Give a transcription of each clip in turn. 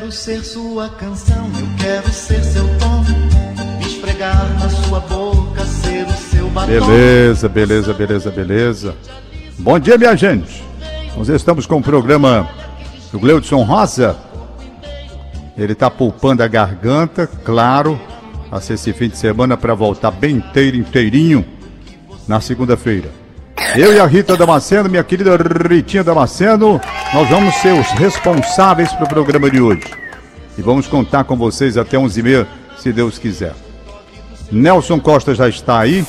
quero ser sua canção, eu quero ser seu tom, esfregar na sua boca, ser o seu batom. Beleza, beleza, beleza, beleza. Bom dia, minha gente. Nós estamos com o programa do Gleudson Rosa. Ele tá pulpando a garganta, claro, a esse fim de semana para voltar bem inteiro, inteirinho na segunda-feira. Eu e a Rita Damasceno, minha querida Ritinha Damasceno, nós vamos ser os responsáveis pelo programa de hoje. E vamos contar com vocês até 11h30, se Deus quiser. Nelson Costa já está aí,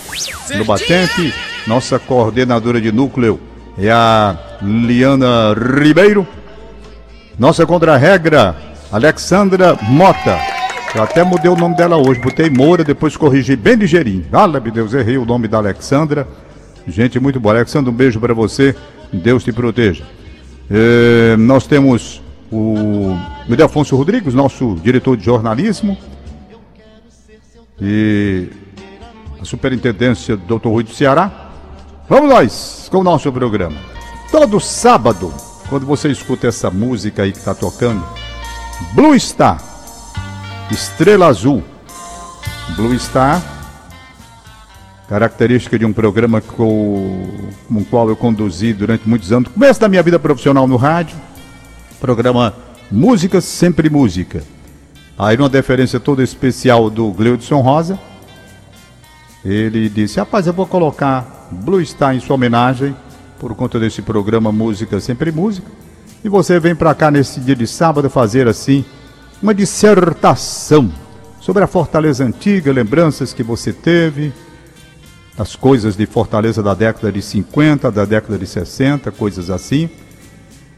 no batente. Nossa coordenadora de núcleo é a Liana Ribeiro. Nossa contra-regra, Alexandra Mota. Eu até mudei o nome dela hoje, botei Moura, depois corrigi bem ligeirinho. Fala, meu Deus, errei o nome da Alexandra. Gente muito boa. Alexandra, um beijo para você. Deus te proteja. É, nós temos o Miguel Afonso Rodrigues, nosso diretor de jornalismo. E a superintendência do Dr. Rui do Ceará. Vamos nós com o nosso programa. Todo sábado, quando você escuta essa música aí que está tocando, Blue Star, Estrela Azul. Blue Star, característica de um programa com, o qual eu conduzi durante muitos anos, começo da minha vida profissional no rádio, programa Música Sempre Música. Aí uma deferência toda especial do Gleudson Rosa, ele disse, rapaz, eu vou colocar Blue Star em sua homenagem, por conta desse programa Música Sempre Música, e você vem para cá nesse dia de sábado fazer assim, uma dissertação sobre a Fortaleza Antiga, lembranças que você teve, as coisas de Fortaleza da década de 50, da década de 60, coisas assim.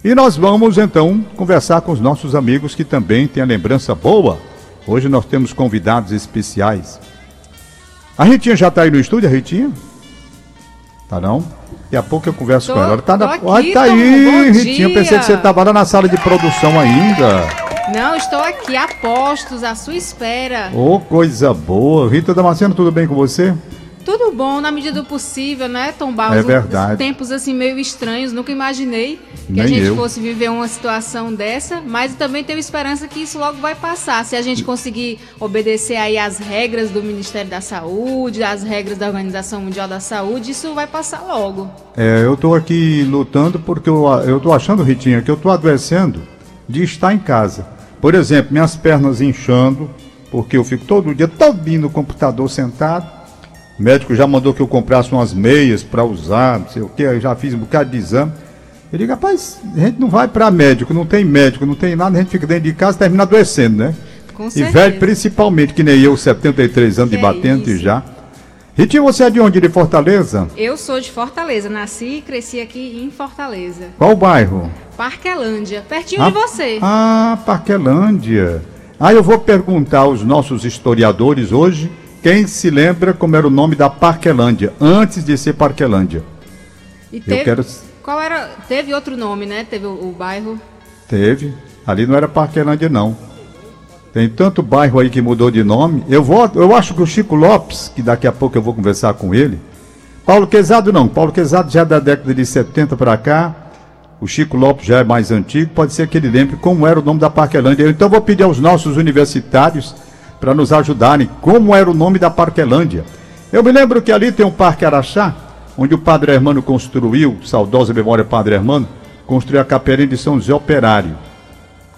E nós vamos então conversar com os nossos amigos que também têm a lembrança boa. Hoje nós temos convidados especiais. A Ritinha já está aí no estúdio, a Ritinha? Tá não? Daqui a pouco eu converso Tô- com ela. Ela tá, na... aqui, tá aí, Ritinha. Eu pensei que você estava lá na sala de produção ainda. Não, estou aqui a postos, à sua espera. Ô, coisa boa. Rita Damasceno, tudo bem com você? Tudo bom, na medida do possível, né, Tom Barros? É verdade. Tempos assim meio estranhos, nunca imaginei que a Nem gente eu. fosse viver uma situação dessa, mas também tenho esperança que isso logo vai passar. Se a gente conseguir obedecer aí às regras do Ministério da Saúde, às regras da Organização Mundial da Saúde, isso vai passar logo. É, eu tô aqui lutando porque eu, eu tô achando, Ritinha, que eu tô adoecendo de estar em casa. Por exemplo, minhas pernas inchando, porque eu fico todo dia todinho no computador sentado. O médico já mandou que eu comprasse umas meias para usar, não sei o que, eu já fiz um bocado de exame. Eu digo, rapaz, a gente não vai para médico, não tem médico, não tem nada, a gente fica dentro de casa e termina adoecendo, né? Com E certeza. velho principalmente, que nem eu, 73 anos de Que é batente isso. já. Ritinha, você é de onde? De Fortaleza? Eu sou de Fortaleza, nasci e cresci aqui em Fortaleza. Qual bairro? Parquelândia, pertinho Ah, de você. Ah, Parquelândia. Ah, eu vou perguntar aos nossos historiadores hoje quem se lembra como era o nome da Parquelândia, antes de ser Parquelândia. E Eu teve, quero. qual era? Teve outro nome, né? Teve o, o bairro. Teve. Ali não era Parquelândia, não. Tem tanto bairro aí que mudou de nome. Eu vou, eu acho que o Chico Lopes, que daqui a pouco eu vou conversar com ele. Paulo Quezado não. Paulo Quezado já é da década de 70 para cá. O Chico Lopes já é mais antigo. Pode ser que ele lembre como era o nome da Parquelândia. Então eu vou pedir aos nossos universitários para nos ajudarem como era o nome da Parquelândia. Eu me lembro que ali tem um Parque Araxá, onde o Padre Hermano construiu, saudosa memória Padre Hermano, construiu a capelinha de São José Operário.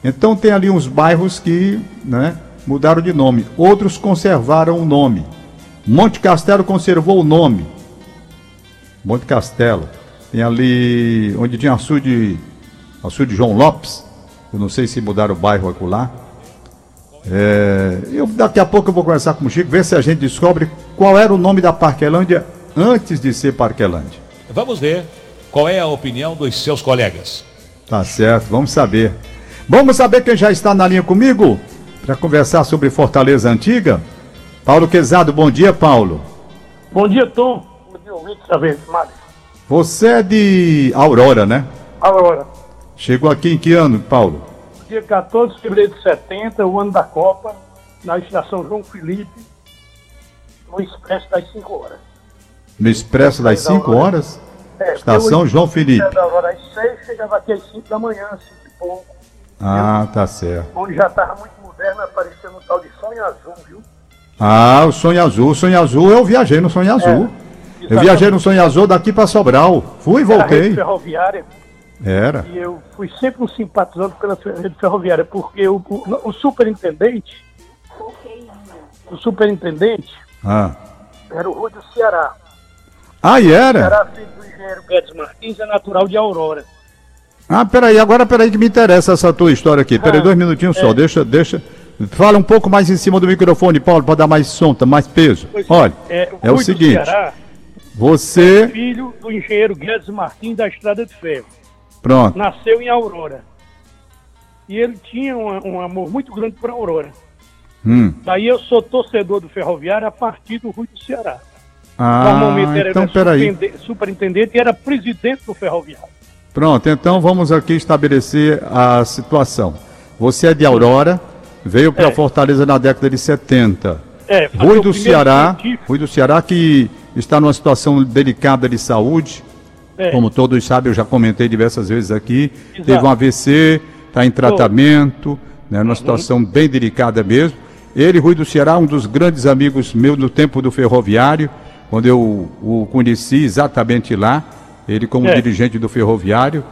Então tem ali uns bairros que né, mudaram de nome, outros conservaram o nome. Monte Castelo conservou o nome. Monte Castelo. Tem ali onde tinha açude, açude João Lopes. Eu não sei se mudaram o bairro acolá. É, eu, daqui a pouco eu vou conversar com o Chico, ver se a gente descobre qual era o nome da Parquelândia antes de ser Parquelândia. Vamos ver qual é a opinião dos seus colegas. Tá certo, vamos saber. Vamos saber quem já está na linha comigo para conversar sobre Fortaleza Antiga. Paulo Quezado, bom dia, Paulo. Bom dia, Tom. Bom dia, ouvintes da Verde Mar. Você é de Aurora, né? Agora, Chegou aqui em que ano, Paulo? Dia 14 de fevereiro de 70, o ano da Copa, na estação João Felipe, no Expresso das 5 horas. No Expresso das 5 horas? É, Estação João Felipe. Da hora às 6, chegava aqui às 5 da manhã, 5 e pouco. Ah, tá certo. Onde já estava muito moderno, aparecendo um tal de sonho azul, viu? Ah, o Sonho Azul. O Sonho Azul, eu viajei no Sonho Azul. eu viajei no Sonho Azul daqui para Sobral. Fui e voltei. ferroviária. Era. E eu fui sempre um simpatizante pela rede ferroviária, porque o, o, o superintendente, o superintendente Ah, era o Rui do Ceará. ah e era? Ceará, filho do engenheiro Guedes Martins, é natural de Aurora. Ah, peraí, agora peraí que me interessa essa tua história aqui. Peraí, Ah, dois minutinhos só. é. Deixa, deixa. Fala um pouco mais em cima do microfone, Paulo, para dar mais som, tá mais peso. Pois Olha, é, é o Rui do seguinte. Ceará, Você. filho do engenheiro Guedes Martins da Estrada de Ferro. Pronto. Nasceu em Aurora. E ele tinha um, um amor muito grande por Aurora. Hum. Daí eu sou torcedor do Ferroviário a partir do Rui do Ceará. Ah, Normalmente era então era superintendente- superintendente e era presidente do Ferroviário. Pronto, então vamos aqui estabelecer a situação. Você é de Aurora, veio para É. Fortaleza na década de 70. É, Rui do Ceará, científico. Rui do Ceará que está numa situação delicada de saúde, É. como todos sabem, eu já comentei diversas vezes aqui, Exato. teve um AVC, está em tratamento, né, numa situação bem delicada mesmo. Ele, Rui do Ceará, um dos grandes amigos meus no tempo do ferroviário, quando eu o conheci exatamente lá, ele como É. dirigente do ferroviário,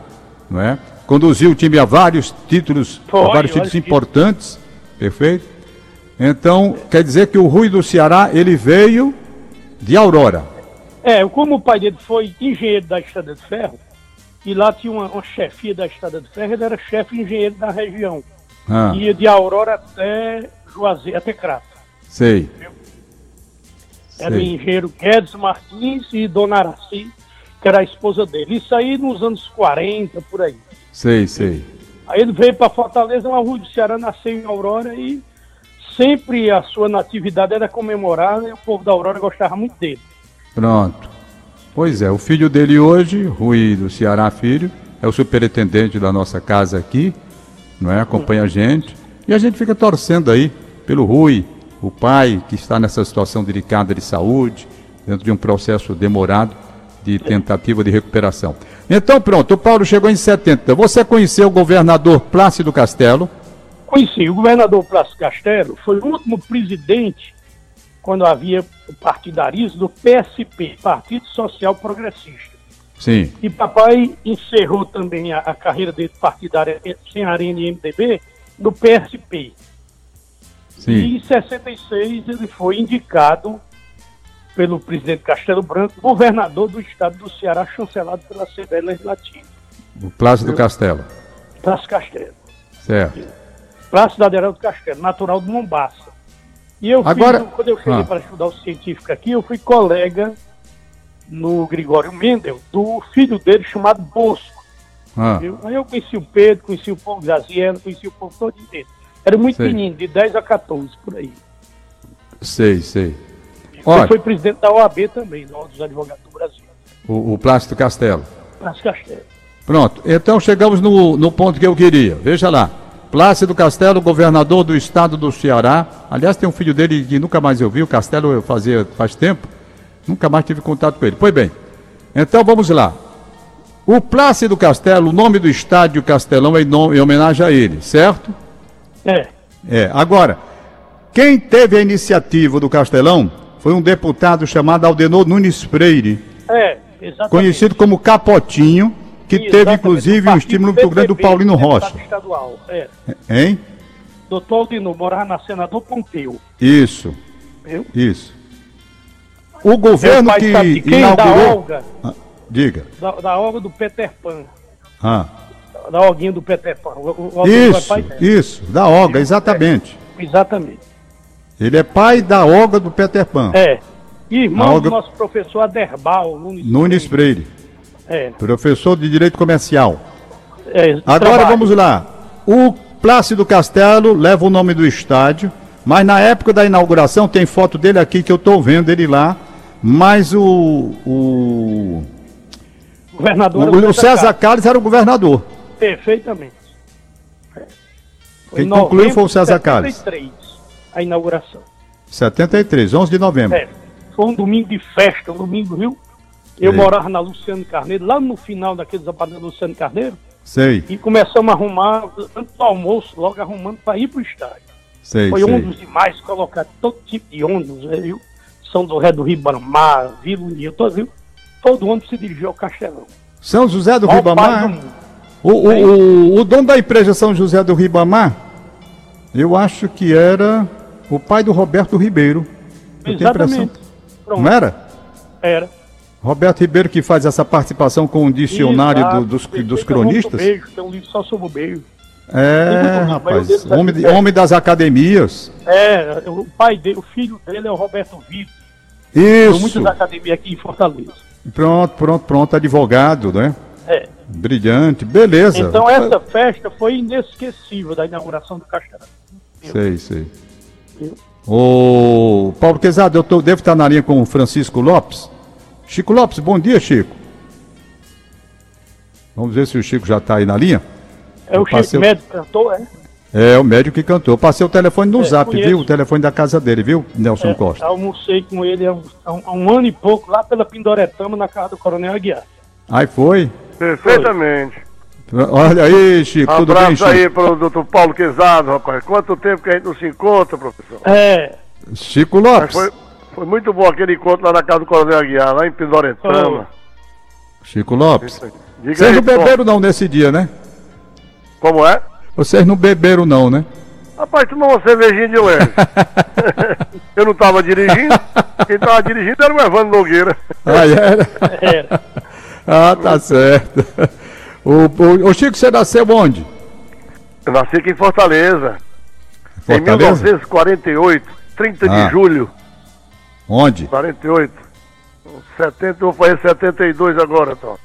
não é? Conduziu o time a vários títulos, a vários olha títulos que- importantes, perfeito? Então, quer dizer que o Rui do Ceará, ele veio de Aurora. É, como o pai dele foi engenheiro da Estrada de Ferro, e lá tinha uma, uma chefia da Estrada de Ferro, ele era chefe engenheiro da região. Ah, Ia de Aurora até Juazeiro, até Crato. sei. Era o Sei. engenheiro Guedes Martins e Dona Araci, que era a esposa dele. Isso aí nos anos 40, por aí. Sei, sei. Aí ele veio para Fortaleza, uma rua do Ceará, nasceu em Aurora e sempre a sua natividade era comemorada e o povo da Aurora gostava muito dele. Pronto. Pois é, o filho dele hoje, Rui do Ceará Filho, é o superintendente da nossa casa aqui, não é? Acompanha a gente. E a gente fica torcendo aí pelo Rui, o pai que está nessa situação delicada de saúde, dentro de um processo demorado de tentativa de recuperação. Então pronto, o Paulo chegou em 70. Você conheceu o governador Plácido Castelo? Conheci, o governador Plácido Castelo foi o último presidente, quando havia o partidarismo, do PSP, Partido Social Progressista. Sim. E papai encerrou também a, a carreira dele partidária sem Arena e MDB no PSP. E Sim. em 66 ele foi indicado pelo presidente Castelo Branco, governador do estado do Ceará, chancelado pela Assembleia Legislativa. O Plácido Castelo. Plácido Castelo. Certo. Plácido Aderaldo Castelo, natural de Mombaça. E eu Agora- fiz, quando eu cheguei Ah. para estudar o científico aqui, eu fui colega no Gregório Mendel, do filho dele chamado Bosco. Ah, viu? Aí eu conheci o Pedro, conheci o povo Gaziano, conheci o povo todo inteiro. Era muito Sei. menino, de 10 a 14, por aí. sei, sei. Ele foi presidente da OAB também, da dos Advogados do Brasil. o, o Plácido Castelo. Plácido Castelo. Pronto, então chegamos no, no ponto que eu queria. Veja lá. Plácido Castelo, governador do estado do Ceará. Aliás, tem um filho dele que nunca mais eu vi, o Castelo eu fazia faz tempo. Nunca mais tive contato com ele. Pois bem, então vamos lá. O Plácido Castelo, o nome do estádio Castelão é em, nome- em homenagem a ele, certo? É, É. Agora, quem teve a iniciativa do Castelão foi um deputado chamado Aldenor Nunes Freire, é, exatamente. conhecido como Capotinho, que teve inclusive um estímulo muito grande do Paulino deputado Rocha. Estadual, é. Hein? Doutor Aldino morava na Senador Pompeu. Isso, Viu? isso. O governo pai que quem? Da inaugurou. Olga, Ah, diga. da, da Olga do Peter Pan. Ah, Da Olguinha do Peter Pan. O, o é isso, isso, da Olga, exatamente. Exatamente. Ele é pai da Olga do Peter Pan, É. E irmão Olga- do nosso professor Aderbal Nunes, Nunes Freire, É. professor de Direito Comercial. é Agora trabalho. vamos lá. O Plácido Castelo leva o nome do estádio, mas na época da inauguração tem foto dele aqui que eu estou vendo ele lá. Mas o, o, Governador o, o César Carlos era o governador. Perfeitamente. Quem em concluiu foi o César Carlos. 73, a inauguração. 73, 11 de novembro. É. Foi um domingo de festa, um domingo, viu? Eu morava na Luciano Carneiro, lá no final daqueles apartamentos do Luciano Carneiro. Sei, E começamos a arrumar, antes do almoço, logo arrumando para ir para o estádio. sei, Foi sei. ônibus demais, colocar todo tipo de ônibus, né, viu? São do Ré do Ribamar, Vila União, todo, viu? todo ônibus se dirigiu ao Castelão. São José do Ribamar? do. O, o, o, o dono da empresa São José do Ribamar, eu acho que era o pai do Roberto Ribeiro. Eu. Exatamente. Pronto, Não era? era. Roberto Ribeiro que faz essa participação com o dicionário do- dos, dos tem cronistas. Beijo, tem um livro só sobre o beijo. É, Tem muito rapaz, o homem, tá homem das academias. É, o pai dele, o filho dele é o Roberto Vitor. Tem Isso. muitas academias aqui em Fortaleza. Pronto, pronto, pronto, advogado, né? É. Brilhante, beleza. Então essa festa foi inesquecível da inauguração do Castelão. Sei, sei. Ô, Paulo Quezado, eu tô, devo estar na linha com o Francisco Lopes. Chico Lopes, bom dia, Chico. Vamos ver se o Chico já está aí na linha. É o Eu passei Chico o- Médico cantor, é? É, o médico que cantou. Passei o telefone no É, zap, conheço. viu? O telefone da casa dele, viu, Nelson É, Costa? Almocei com ele há um, há um- ano e pouco, lá pela Pindoretama, na casa do Coronel Aguiar. Aí foi. Perfeitamente. Olha aí, Chico, tudo bem, Abraço Chico? aí para o doutor Paulo Quezado, rapaz. Quanto tempo que a gente não se encontra, professor? É, Chico Mas Lopes. foi, foi muito bom aquele encontro lá na casa do Coronel Aguiar, lá em Pindoretama. Chico Lopes. Diga Vocês aí, não beberam não nesse dia, né? Como é? Vocês não beberam não, né? Rapaz, tomou uma cervejinha de leve. Eu não estava dirigindo, quem estava dirigindo era o Evandro Nogueira. Ah, era? era. Ah, tá certo. O, o, o Chico, você nasceu onde? Eu nasci aqui em Fortaleza, em Fortaleza? 1948, 30 Ah. de julho, Onde? 48. 70, eu vou fazer 72 agora, Tom.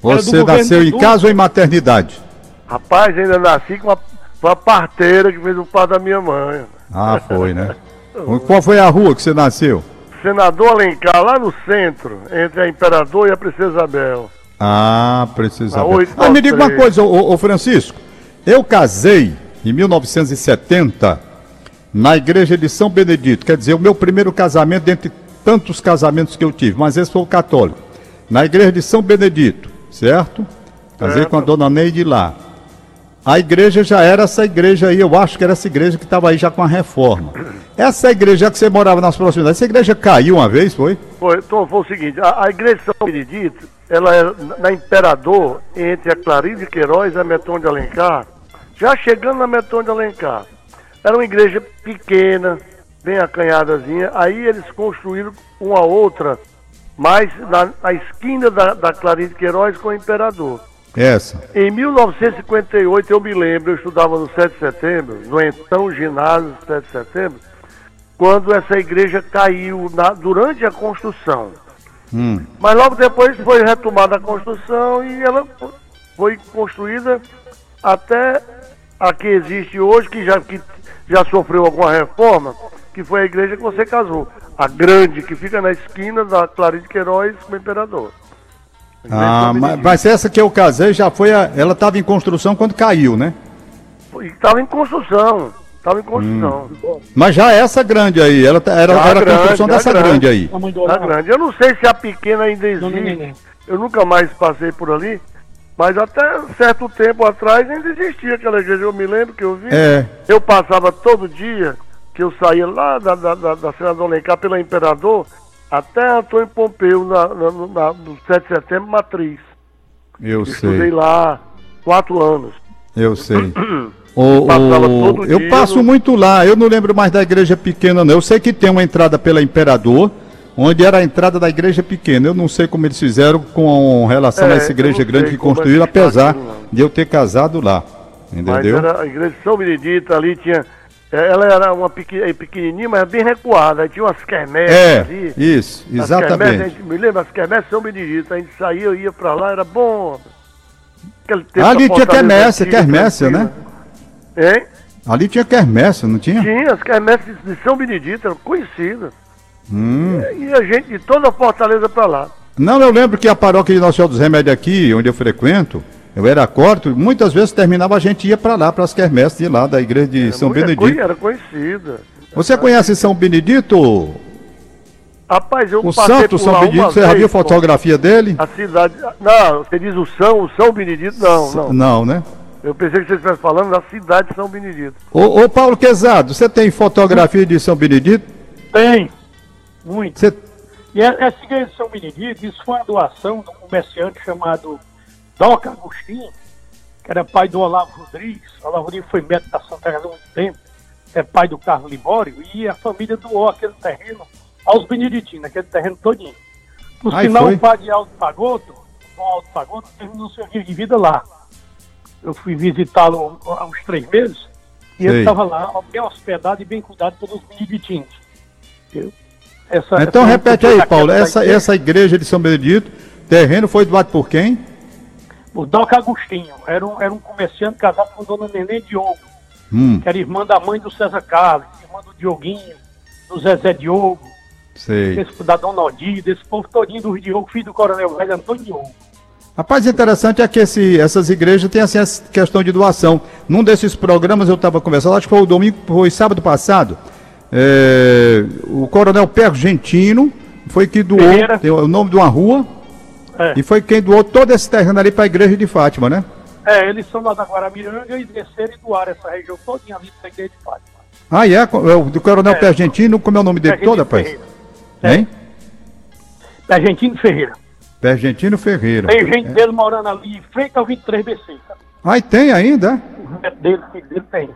Você nasceu em casa ou em maternidade? Rapaz, ainda nasci com uma, com uma parteira que fez o pai da minha mãe. Ah, foi, né? Qual foi a rua que você nasceu? Senador Alencar, lá no centro, entre a Imperador e a Princesa Isabel. Ah, ver. oito, Ah, me diga uma coisa, ô, ô, Francisco. Eu casei em 1970 na igreja de São Benedito. Quer dizer, o meu primeiro casamento, dentre tantos casamentos que eu tive, mas esse foi o católico. Na igreja de São Benedito, certo? Casei Certo. com a dona Neide lá. A igreja já era essa igreja aí, eu acho que era essa igreja que estava aí já com a reforma. Essa igreja que você morava nas proximidades, essa igreja caiu uma vez, foi? Foi, Tom, foi o seguinte, a, a igreja de São Benedito, ela é na- na Imperador, entre a Clarice de Queiroz e a Meton de Alencar, já chegando na Meton de Alencar. Era uma igreja pequena, bem acanhadazinha, aí eles construíram uma outra, mais na, na esquina da, da Clarice Queiroz com o Imperador. Essa. Em 1958, eu me lembro, eu estudava no 7 de setembro, no então ginásio 7 de setembro, quando essa igreja caiu na- durante a construção. Hum. Mas logo depois foi retomada a construção e ela fo- foi construída até a que existe hoje, que já, que já sofreu alguma reforma, que foi a igreja que você casou. A grande, que fica na esquina da Clarice Queiroz com o Imperador. A Ah, mas, mas essa que eu casei já foi a, ela estava em construção quando caiu, né? Estava em construção. Estava em construção. Mas já essa grande aí, ela tá- era, Já era a grande, construção já dessa grande. grande. aí. A Olavo. grande. Eu não sei se a pequena ainda existe. Eu nunca mais passei por ali. Mas até certo tempo atrás ainda existia aquela igreja. Eu me lembro que eu vi. É, Eu passava todo dia, que eu saía lá da, da, da, da Senador Alencar pela Imperador, até Antônio Pompeu, na, na, na- no 7 de setembro, matriz. eu Estudei sei, lá quatro anos. eu sei. O, o- eu passo no- muito lá, eu não lembro mais da igreja pequena, não. Eu sei que tem uma entrada pela Imperador, onde era a entrada da igreja pequena. Eu não sei como eles fizeram com relação É, a essa igreja grande que é construíram, apesar de eu ter casado lá. Mas Entendeu? era a igreja de São Benedito ali tinha. eh, Ela era uma pequ- pequenininha, mas bem recuada. Aí tinha umas quermesses É, ali. isso, As quermesses, a exatamente. gente, me lembra, as quermesses de São Benedito. A gente saía, eu ia pra lá, era bom. Ali tinha quermesse, antiga, quermesse, né? Hein? Ali tinha quermesse, não tinha? Tinha, as quermesses de São Benedito eram conhecidas. Hum. E a gente de toda a Fortaleza pra lá. Não, eu lembro que a paróquia de Nossa Senhora dos Remédios aqui, onde eu frequento, eu era corto, muitas vezes terminava, a gente ia para lá, para as quermesses de lá, da igreja de São Era Benedito. conhe- Era conhecida. Você conhece São Benedito, Rapaz, eu O passei Santo por São lá Benedito, você já viu pô. fotografia dele? A cidade. Não, você diz o São, o São Benedito? Não, não. Não, né? Eu pensei que você estivesse falando da cidade de São Benedito. Ô, ô Paulo Quezado, você tem fotografia de São Benedito? Tem, muito. Você... E essa igreja de São Benedito, isso foi uma doação de um comerciante chamado Doca Agostinho, que era pai do Olavo Rodrigues. O Olavo Rodrigues foi médico da Santa Casa há muito tempo, é pai do Carlos Libório, e a família doou aquele terreno aos beneditinos, aquele terreno todinho. Por Ai, sinal, foi? o padre Aldo Pagoto, o Aldo Pagoto, terminou seu dia de vida lá. Eu fui visitá-lo há uns três meses, e Sei. ele estava lá, bem hospedado e bem cuidado pelos beneditinos. Eu- essa- Então essa- repete aí, Paulo. essa Essa, igreja- de São Benedito, terreno foi doado por quem? O Doca Agostinho era um, era um comerciante casado com Dona Neném Diogo, Hum, que era irmã da mãe do César Carlos, irmã do Dioguinho, do Zezé Diogo, sei. desse, da Dona Odir, desse povo todinho do Diogo, filho do Coronel Velho Antônio Diogo. Rapaz, interessante é que esse- essas igrejas têm assim, essa questão de doação. Num desses programas eu estava conversando, acho que foi o domingo, foi sábado passado. É, o coronel Pergentino foi que doou Ferreira. tem o nome de uma rua É. e foi quem doou todo esse terreno ali para a igreja de Fátima, né? É, eles são lá da Guaramiranga e desceram e doaram essa região todinha ali da igreja de Fátima. Ah, é? É o do coronel É. Pergentino, como é o nome dele todo, Pergentino rapaz? Ferreira. É. Hein? Argentino Ferreira. Pergentino Ferreira. Tem gente dele morando ali em frente ao 23BC. Sabe? Ah, e tem ainda? é? O dele, filho dele tem.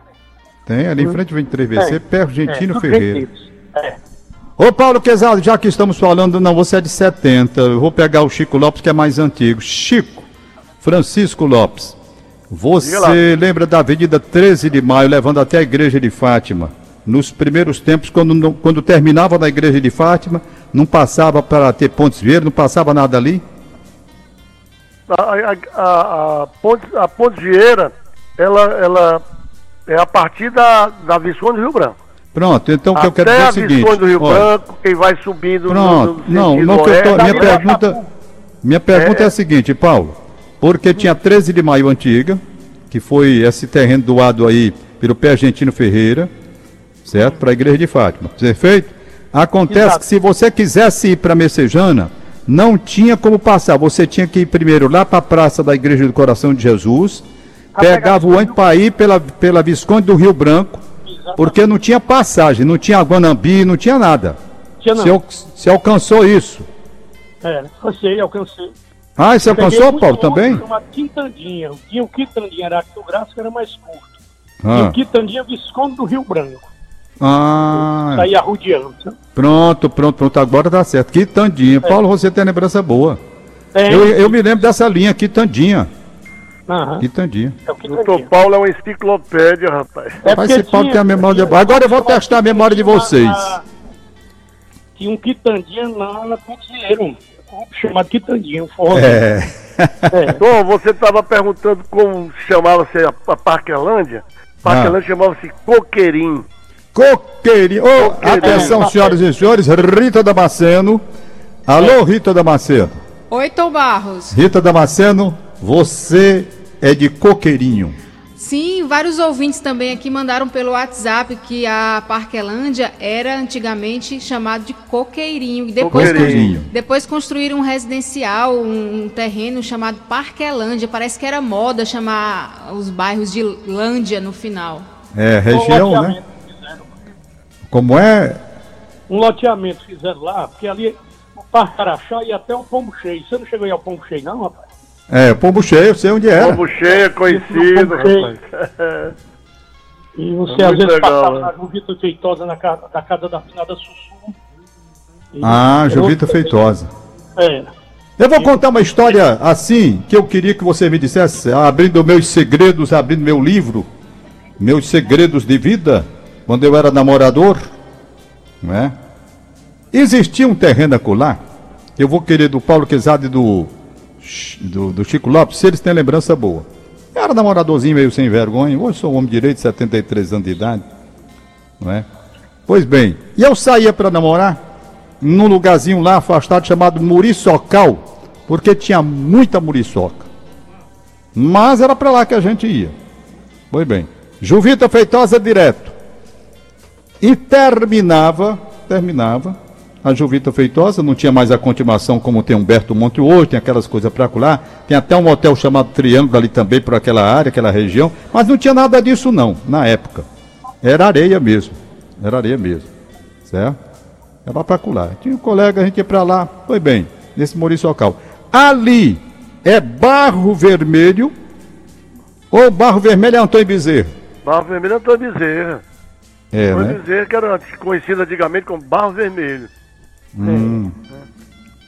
Tem, ali em frente ao 23VC, É. Pergentino é, tudo Ferreira. É. Ô Paulo Quezado, já que estamos falando, não, você é de 70, eu vou pegar o Chico Lopes que é mais antigo. Chico, Francisco Lopes, você lembra da Avenida 13 de Maio, levando até a igreja de Fátima? Nos primeiros tempos, quando, quando terminava na igreja de Fátima, não passava para ter pontes verdes, não passava nada ali? A, a, a, a Ponte, a Ponte Vieira, ela, ela é a partir da, da Visconde do Rio Branco. Pronto, então o que eu quero Até dizer é a o seguinte. Visconde do Rio olha, Branco, quem vai subindo no, Pronto, no não, sentido não que eu tô, minha Daí, pergunta, minha pergunta é. É. a seguinte, Paulo, porque tinha 13 de maio antiga, que foi esse terreno doado aí pelo Pé Argentino Ferreira, certo? Para a igreja de Fátima. Perfeito? Acontece Exato. que se você quisesse ir para Messejana, não tinha como passar. Você tinha que ir primeiro lá para a Praça da Igreja do Coração de Jesus, pegava o ônibus para ir pela, pela Visconde do Rio Branco, porque não tinha passagem, não tinha Guanambi, não tinha nada. Tinha não. Você, você alcançou isso. É, alcancei, alcancei. Ah, e você alcançou, Paulo, também? Chamado Quintandinha. Tinha o Quintandinha, era Graça, que era mais curto. E Ah, o Quintandinha Visconde do Rio Branco. ah, Saía arrudeando. pronto, pronto, pronto, agora tá certo. Quitandinha. Paulo, você tem lembrança boa. Tem. Eu, eu me lembro dessa linha, Quitandinha. Quitandinha. é o Doutor Quintandinha. Paulo é uma enciclopédia, rapaz. É Rapaz, porque esse Paulo tinha- tem a memória de- Agora eu vou testar a memória de vocês. Na- Tinha um Quitandinha lá na grupo chamado Quitandinha, um forró. É. É. Bom, você estava perguntando como chamava-se a, a Parquelândia. Parquelândia chamava-se Coqueirinho. Coqueirinho. Ô, Coqueirinho. atenção, É. senhoras e senhores, Rita Damasceno. Alô, Rita Damasceno. Oi, Tom Barros. Rita Damasceno, você é de Coqueirinho. Sim, vários ouvintes também aqui mandaram pelo WhatsApp que a Parquelândia era antigamente chamado de Coqueirinho. E depois, Coqueirinho. depois construíram um residencial, um, um terreno chamado Parquelândia. Parece que era moda chamar os bairros de Lândia no final. É, região, um né? loteamento fizeram. Como é? Um loteamento fizeram lá, porque ali o Parque Araxá ia até o Pombo Cheio. Você não chegou aí ao Pombo Cheio, não, rapaz? É, Pombo Cheio, eu sei onde era. Pombo cheio, conhecido, Pombo cheio. E você É às vezes legal, passava né? na Juvita Feitosa, na casa, da casa da finada Sussu. Ah, Jovita Feitosa. É. Eu vou contar uma história assim, que eu queria que você me dissesse, abrindo meus segredos, abrindo meu livro, meus segredos de vida, quando eu era namorador, não é? Existia um terreno acolá, eu vou querer do Paulo Quezado e do, do, do Chico Lopes, se eles têm lembrança boa. Era namoradorzinho meio sem vergonha, hoje sou um homem direito, 73 anos de idade, não é? Pois bem, e eu saía para namorar, num lugarzinho lá afastado chamado Muriçocal, porque tinha muita muriçoca. Mas era para lá que a gente ia. Pois bem, Juvita Feitosa direto. E terminava, terminava A Juvita Feitosa não tinha mais a continuação como tem Humberto Monte hoje, tem aquelas coisas para lá. Tem até um hotel chamado Triângulo ali também por aquela área, aquela região. Mas não tinha nada disso não, na época. Era areia mesmo. Era areia mesmo. Certo? Era para lá. Tinha um colega, a gente ia para lá. Foi bem, nesse Muriçocal. Ali é barro vermelho ou barro vermelho é Antônio Bezerra? Barro Vermelho é Antônio Bezerra. É, Antônio né? Bezerra, que era conhecido antigamente como Barro Vermelho. Hum.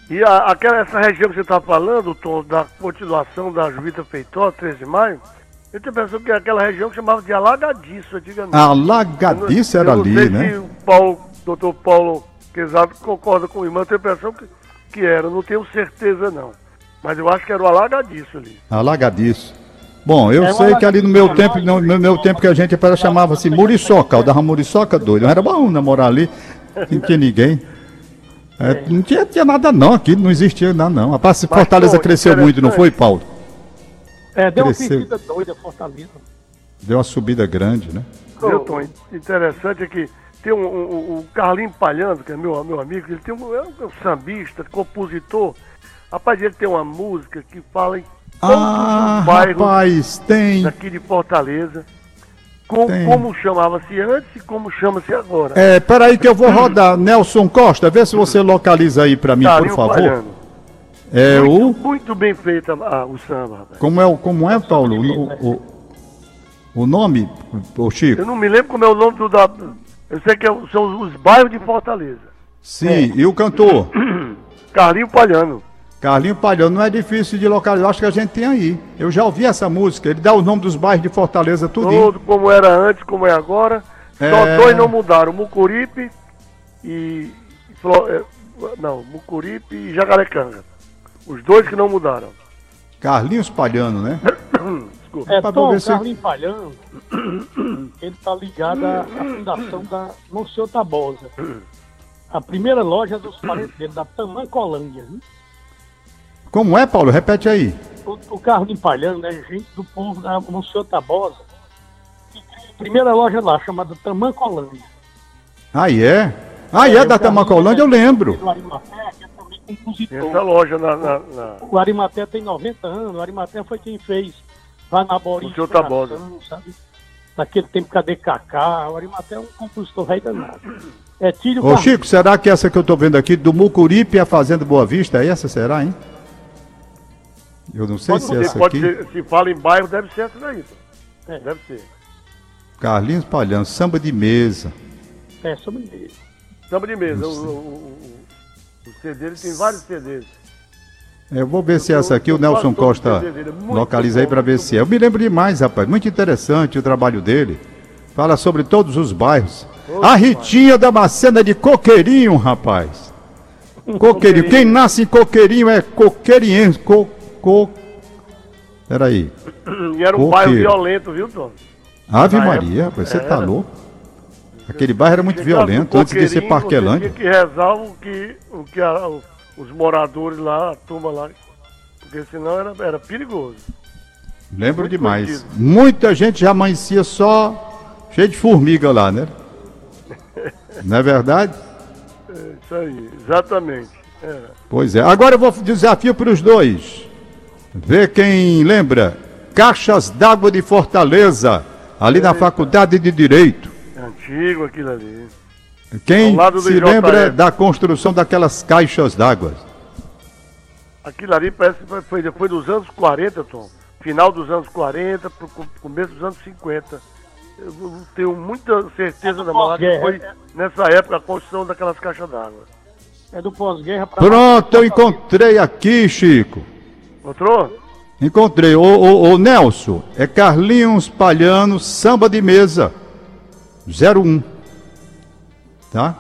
E a- aquela, essa região que você está falando, Tom, da continuação da Juvita Feitosa, 13 de maio, eu tinha pensado que era aquela região que chamava de Alagadiço antigamente. Alagadice Eu era não ali, sei né? o Paulo, doutor Paulo Quezado concorda com o irmão, eu tenho a impressão que, que era, não tenho certeza não. Mas eu acho que era o Alagadiço ali. Alagadiço. Bom, eu É, sei o que ali no meu Alagadiço, tempo, no meu, meu tempo que a gente era, chamava assim Muriçoca, eu dava Muriçoca doido. Não era bom namorar ali, não tinha ninguém. É, não tinha, tinha nada não, aqui não existia nada não. Rapaz, Mas, Fortaleza pô, cresceu muito, não foi. Paulo? É, deu uma Cresceu. crescida doida, Fortaleza. Deu uma subida grande, né? Tom? Interessante é que tem um, um- um- o Carlinho Palhando, que é meu, meu amigo, ele tem um, é um sambista, compositor. Rapaz, ele tem uma música que fala em todos Ah, os bairros rapaz, tem. daqui de Fortaleza. Com, como chamava-se antes e como chama-se agora. É, peraí que eu vou rodar. Nelson Costa, vê se você localiza aí pra mim, por Carlinho favor. É o. Muito, muito bem feito a- o samba, rapaz. Como é, como é Paulo? O, o, o nome, o Chico? Eu não me lembro como é o nome do. Da, eu sei que é são os, os bairros de Fortaleza. Sim, e o cantor? Carlinho Palhano. Carlinho Palhano, não é difícil de localizar, acho que a gente tem aí. Eu já ouvi essa música, ele dá o nome dos bairros de Fortaleza, tudinho. Todo como era antes, como é agora. Só É. dois não mudaram, Mucuripe e. É, Não, Mucuripe e Jacarecanga. Os dois que não mudaram. Carlinhos Palhano, né? Desculpa. É, Tom, se- Carlinhos Palhano, ele tá ligado à, à fundação da Monsenhor Tabosa. A primeira loja dos parentes dele, da Tamancolândia. né? Como é, Paulo? Repete aí. O, o Carlinhos Palhano é gente do povo da Monsenhor Tabosa. que a primeira loja lá, chamada Tamancolândia. Aí é? Ah, é, da Tamacolândia, eu lembro. O Arimaté, que é também Tem essa compositor. loja na. na, na- O Arimaté tem 90 anos, o Arimaté foi quem fez Vanaborim. Monsenhor Tabosa. sabe? Naquele tempo, cadê Cacá? O Arimaté é um compositor rei danado. É Tílio Ô. Chico, será que essa que eu tô vendo aqui, do Mucuripe a Fazenda Boa Vista, é essa, será, hein? Eu não sei Pode, se é ser, essa pode aqui. ser, se fala em bairro, deve ser essa daí. É, deve ser. Carlinhos Palhano, samba de mesa. É, sobre ele. Samba de mesa. O, o, o, o CD, ele tem vários CDs. Eu vou ver se é essa aqui, o Eu Nelson gosto Costa é localiza aí para ver se é. Eu me lembro demais, rapaz. Muito interessante o trabalho dele. Fala sobre todos os bairros. A Ritinha da Macena de Coqueirinho, rapaz. Coqueirinho. Quem nasce em Coqueirinho é coqueiriense. Co, co... Peraí. E era um Coqueiro. bairro violento, viu, Tom? Ave Na Maria, época, você tá louco? Aquele bairro era muito Chegava violento, antes de ser Parquelândia. Você tinha que rezar o que, o que a- os moradores lá, a turma lá, porque senão era, era perigoso. Lembro Muito demais. bandido. Muita gente já amanhecia só cheio de formiga lá, né? Não é verdade? É isso aí, exatamente. É. Pois é. Agora eu vou desafio para os dois. Ver quem lembra. Caixas d'água de Fortaleza, ali na Faculdade de Direito. É antigo aquilo ali. Quem se JF. lembra da construção daquelas caixas d'água? Aquilo ali parece que foi- foi depois dos anos 40, Tom. Final dos anos 40, pro co- começo dos anos 50. Eu tenho muita certeza da mas que foi nessa época a construção daquelas caixas d'água. É do pós-guerra Pronto, eu encontrei aqui, Chico. Encontrou? Encontrei. Ô, ô, ô, Nelson, é Carlinhos Palhano, samba de mesa. 01. Tá?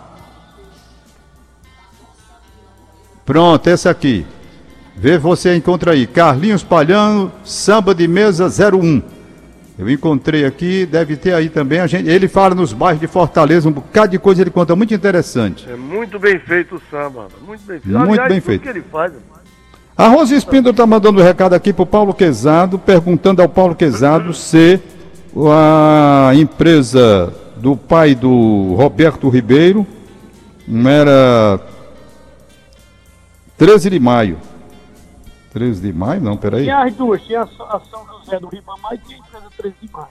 Pronto, esse aqui. Vê você encontra aí. Carlinhos Palhano, samba de mesa 01. Eu encontrei aqui, deve ter aí também. A gente, ele fala nos bairros de Fortaleza, um bocado de coisa ele conta muito interessante. É muito bem feito o samba, muito bem feito. Muito bem tudo feito. que ele faz, rapaz. A Rosa Espíndola está mandando um recado aqui para o Paulo Quezado, perguntando ao Paulo Quezado se a empresa do pai do Roberto Ribeiro era 13 de maio. 13 de maio? Não, peraí. Tinha as duas, tinha a São a São José do Ribamar e tinha a empresa 13 de maio.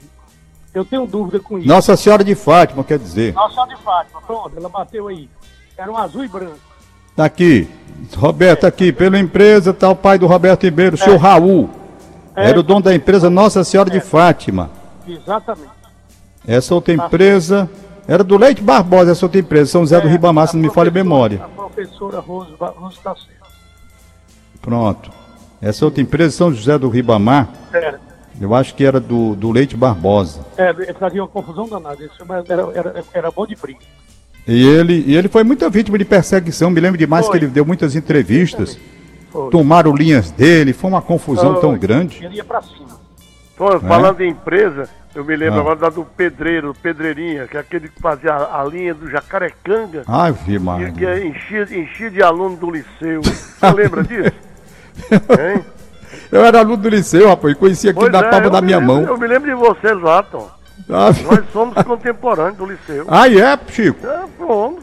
Eu tenho dúvida com isso. Nossa Senhora de Fátima, quer dizer. Nossa Senhora de Fátima, pronto, ela bateu aí. Era um azul e branco. Tá aqui. Roberto, aqui, pela empresa, tá o pai do Roberto Ribeiro, o senhor Raul. É. Era o dono da empresa Nossa Senhora de Fátima. Exatamente. Essa outra empresa. Era do Leite Barbosa, essa outra empresa, São José do É, Ribamar, se não me falha a memória. A professora Rose, Ba- Rose tá certo. Pronto. Essa outra empresa, São José do Ribamar, Era, eu acho que era do, do Leite Barbosa. ele fazia uma confusão danada. Esse homem era, era, era bom de briga. E ele, e ele foi muita vítima de perseguição. Me lembro demais Foi. que ele deu muitas entrevistas. Foi. Tomaram linhas dele, foi uma confusão tão Foi. grande. Ele ia pra cima. Pô, falando em empresa, eu me lembro Ah. agora da do pedreiro, Pedreirinha, que é aquele que fazia a, a linha do Jacarecanga, Ai, vi, que, Maria. que é enchia, enchia de aluno do liceu. Você lembra disso? Hein? Eu era aluno do liceu, rapaz, e conhecia aqui Pois na é, palma da minha lembro- mão. Eu me lembro de vocês lá, Tom. Ah, Nós somos contemporâneos do liceu. Aí é, Chico. É,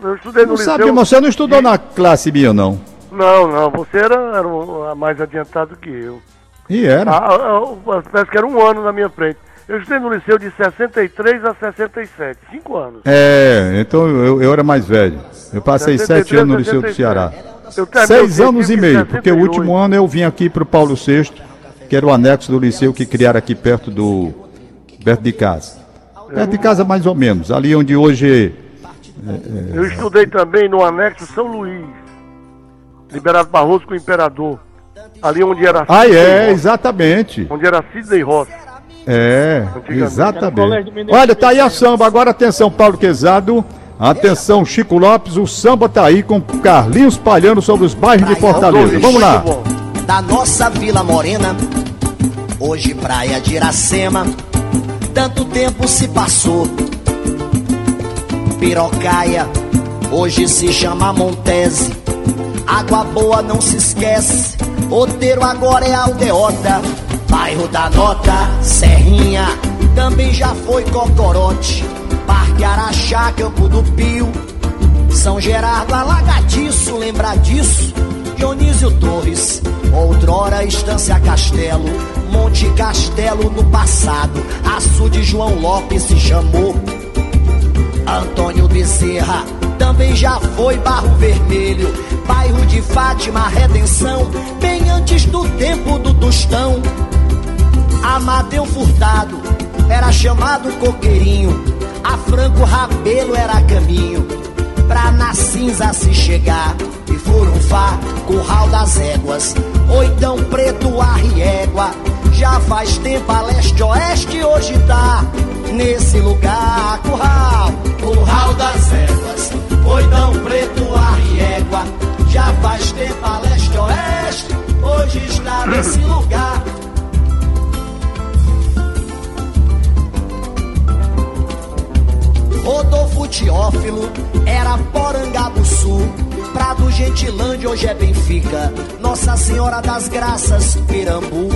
eu estudei no Não liceu. mas você não estudou na classe minha, não. Não, não, você era, era mais adiantado que eu. E era. Ah, ah, ah, parece que era um ano na minha frente. Eu estudei no liceu de 63 a 67, cinco anos. É, então eu, eu era mais velho. Eu passei 63, sete anos no Liceu do 67. Ceará. Eu Seis anos e meio, porque o 68. último ano eu vim aqui para o Paulo VI, que era o anexo do liceu que criaram aqui perto do. perto de casa. Perto de casa mais ou menos, ali onde hoje. Eu estudei também no anexo São Luís, Liberado Barroso com o Imperador. Ali onde era Ah, Sidney é, Ross, exatamente. Onde era Sidney Ross. É, exatamente. Olha, tá aí a samba. Agora atenção, Paulo Quezado. Atenção, Chico Lopes. O samba tá aí com Carlinhos Palhando sobre os bairros de Fortaleza. Vamos lá. Da nossa Vila Morena, hoje praia de Iracema, tanto tempo se passou. Pirocaia, hoje se chama Montese, água boa não se esquece, Oteiro agora é Aldeota, bairro da Nota, Serrinha, também já foi Cocorote, Parque Araxá, Campo do Pio, são Gerardo Alagadiço, lembra disso? Dionísio Torres, outrora Estância Castelo, Monte Castelo no passado, Açude João Lopes se chamou. Antônio Bezerra, também já foi Barro Vermelho, bairro de Fátima, Redenção, bem antes do tempo do Tostão. Amadeu Furtado era chamado Coqueirinho, a Franco Rabelo era caminho pra na cinza se chegar. E Furunfá, Curral das Éguas, Oitão Preto, Arriégua. Já faz tempo a leste-oeste hoje tá nesse lugar. Curral, Curral das Éguas, Oitão Preto, Arriégua. Já faz tempo a leste-oeste hoje está nesse lugar. Rodolfo Teófilo era Porangabuçu, Prado Gentilândia hoje é Benfica, Nossa Senhora das Graças, Pirambu.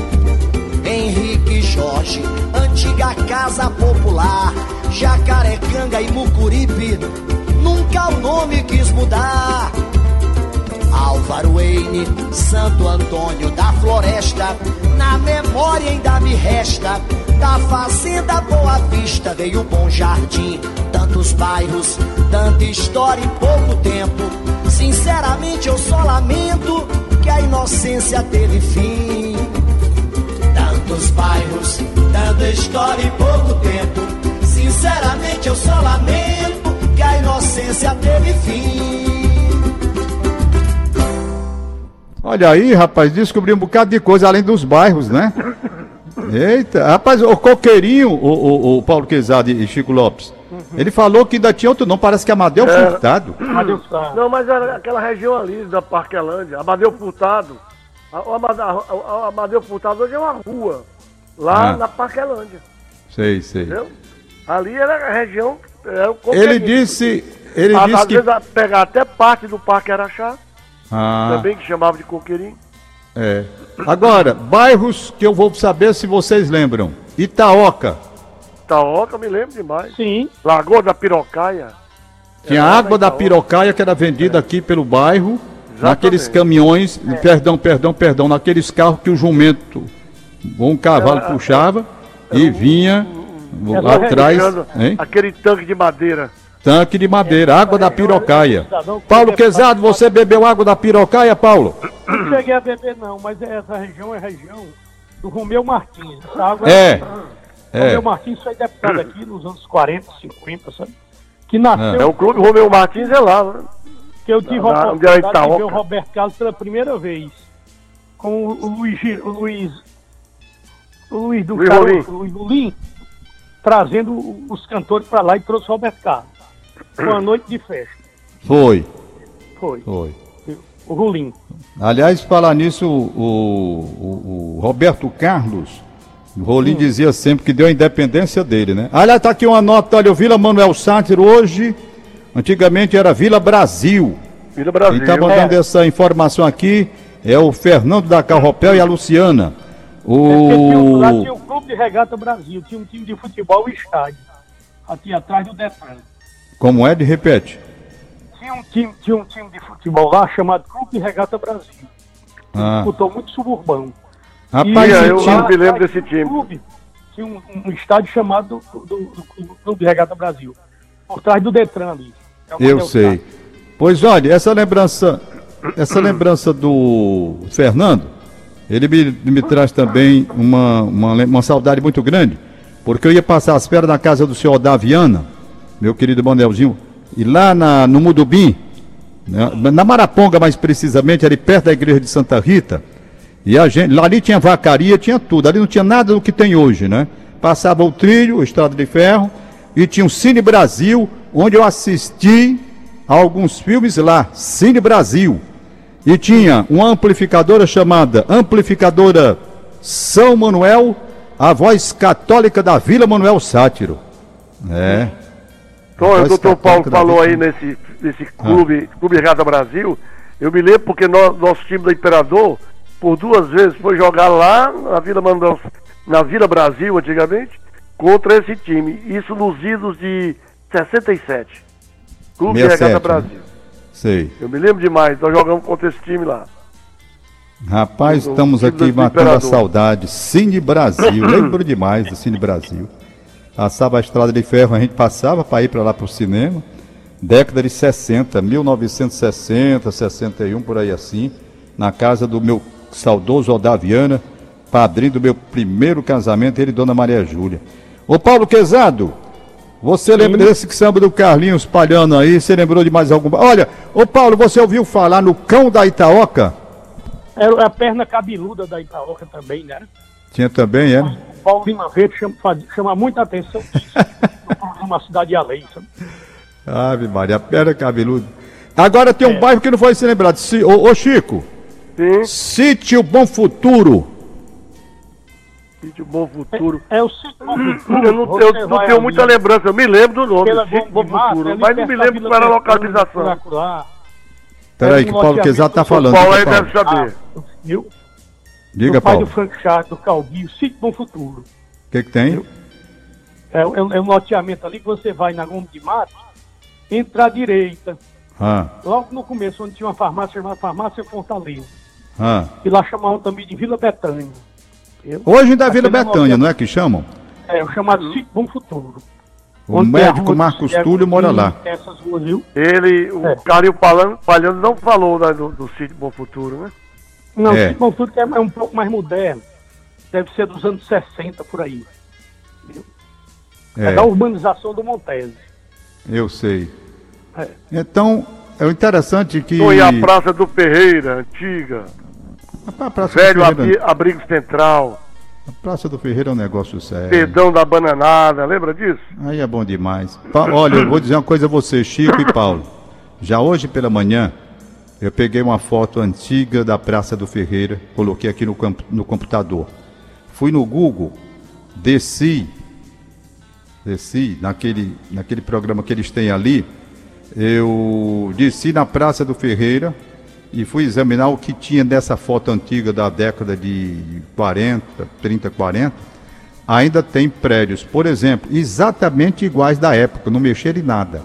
Henrique Jorge, antiga casa popular, Jacarecanga e Mucuripe, nunca o nome quis mudar. Álvaro Eine, Santo Antônio da Floresta, memória ainda me resta. Da Fazenda Boa Vista veio o Bom Jardim, tantos bairros, tanta história em pouco tempo. Sinceramente eu só lamento que a inocência teve fim. Tantos bairros, tanta história em pouco tempo. Sinceramente eu só lamento que a inocência teve fim. Olha aí, rapaz, descobri um bocado de coisa além dos bairros, né? Eita, rapaz, o Coqueirinho, o, o, o Paulo Quezado e Chico Lopes, ele falou que ainda tinha outro nome, parece que é Amadeu É. Furtado. Amadeu Furtado. Não, mas era aquela região ali da Parquelândia, Amadeu Furtado. A- O a- o Amadeu Furtado hoje é uma rua, lá Ah. na Parquelândia, Sei, sei. entendeu? Ali era a região... Era o Ele Coqueirinho. disse, ele Às disse que... vezes a- pegar até parte do Parque Araxá, Ah, também que chamava de Coqueirinho. é. Agora, bairros que eu vou saber se vocês lembram. Itaoca, Itaoca, eu me lembro demais. Sim, Lagoa da Pirocaia, tinha Era água da. Pirocaia que era vendida aqui pelo bairro. naqueles caminhões, perdão, perdão, perdão, naqueles carros que o jumento, um cavalo Era- puxava e vinha Era atrás, registrando hein? Aquele tanque de madeira. Tanque de madeira, água da pirocaia. Paulo é Quezado, você bebeu água da pirocaia, Paulo? Não cheguei a beber não, mas essa região é região do Romeu Martins. Essa água É, é. Romeu Martins foi deputado aqui nos anos 40, 50, sabe? Que nasceu, É o clube Romeu Martins é lá. né? que eu tive a onde era oportunidade de ver o. Roberto Carlos pela primeira vez. Com o Luiz, o Luiz, o Luiz do Luiz Caro- Rolim. o Luiz Rolim, trazendo os cantores para lá e trouxe o Roberto Carlos. Foi uma noite de festa, Foi, foi. foi. O Rolim. Aliás, falar nisso, o, o- o Roberto Carlos, o Rolim dizia sempre que deu a independência dele, né? Aliás, tá aqui uma nota, olha, o Vila Manuel Sátiro hoje, antigamente era Vila Brasil. Vila Brasil. Quem está mandando essa informação aqui é o Fernando da Carropel e a Luciana. É tinha, um- lá O... tinha o Clube de Regata Brasil, tinha um time de futebol e estádio. Aqui atrás do Detran. Como é? De repete. Tinha um time, tinha um time de futebol lá chamado Clube Regata Brasil. Ah. Disputou muito suburbão. Rapaz, e eu- eu me lembro desse do time. Clube, tinha um, um estádio chamado do, do- do Clube Regata Brasil. Por trás do Detran ali. É Eu sei. Sá. Pois olha, essa lembrança, essa lembrança do Fernando, ele me, me traz também uma, uma, uma saudade muito grande, porque eu ia passar as férias na casa do senhor Daviana, meu querido Manelzinho, e lá na, no Mudubim, né, na Maraponga mais precisamente, ali perto da igreja de Santa Rita, e a gente, lá ali tinha vacaria, tinha tudo, ali não tinha nada do que tem hoje, né? Passava o trilho, o estrada de ferro, e tinha o Cine Brasil, onde eu assisti a alguns filmes lá, Cine Brasil. E tinha uma amplificadora chamada Amplificadora São Manuel, a voz católica da Vila Manuel Sátiro. É. Então, o doutor Paulo falou Vila- aí nesse, nesse clube, Clube Regata Brasil. Eu me lembro porque nó- nosso time do Imperador, por duas vezes, foi jogar lá na Vila Mandão, na Vila Brasil, antigamente, contra esse time. Isso nos idos de 67. Clube 67, Regata né? Brasil. Sei. Eu me lembro demais, nós jogamos contra esse time lá. Rapaz, estamos aqui do matando a saudade. Cine Brasil, lembro demais do Cine Brasil. Passava a estrada de ferro, a gente passava para ir para lá para o cinema. Década de 60, 1960, 61, por aí assim. Na casa do meu saudoso Odaviana, padrinho do meu primeiro casamento, ele e Dona Maria Júlia. Ô Paulo Quezado, você lembra desse samba do Carlinhos Palhano aí? Você lembrou de mais algum? Olha, ô Paulo, você ouviu falar no Cão da Itaoca? Era a perna cabeluda da Itaoca também, né? Tinha também, é? O Paulo Lima Verde chama, chama muita atenção no programa Cidade Além, sabe? Ave Maria, perna cabeluda. Agora tem um É. bairro que não foi se lembrado. Si, ô, ô, Chico, Sim, Sítio Bom Futuro. sítio Bom Futuro. É o Sítio Bom Futuro. Eu não, eu não tenho ali muita lembrança, eu me lembro do nome, pela Sítio Bom Mata, Futuro, ali mas não me lembro qual era a localização. Peraí, Era que o Paulo Quezado tá do falando. Paulo aí deve Paulo. saber. Viu? Diga, do pai Paulo. do Frank Char, do Calguinho, Sítio Bom Futuro. O que, que tem? É, é um- é um loteamento ali que você vai na Gomes de Mato, entra à direita, Ah, logo no começo, onde tinha uma farmácia chamada Farmácia Fortaleza. ah. E lá chamavam também de Vila Betânia. Viu? Hoje ainda é Vila Betânia, não é que chamam? É, o chamado Sítio Bom Futuro. O Onde a médico Marcos Túlio mora lá. Tem essas ruas, viu? Ele, o É. Palhano, Palhano não falou né, do, do sítio Bom Futuro, né? Não, É. Futuro que é, é um pouco mais moderno. Deve ser dos anos 60 por aí. É, É, da urbanização do Montese. eu sei. É. Então, é o interessante que. Foi a Praça do Ferreira, antiga. A Praça Velho do Ferreira, Abrigo Central. a Praça do Ferreira é um negócio sério. Perdão da Bananada, lembra disso? Aí é bom demais. Pa- Olha, eu vou dizer uma coisa a você, Chico e Paulo. Já hoje pela manhã, eu peguei uma foto antiga da Praça do Ferreira, coloquei aqui no, no computador. Fui no Google, desci, desci naquele, naquele programa que eles têm ali, eu desci na Praça do Ferreira e fui examinar o que tinha dessa foto antiga da década de 40, 30, 40 ainda tem prédios, por exemplo, exatamente iguais da época, não mexeram em nada.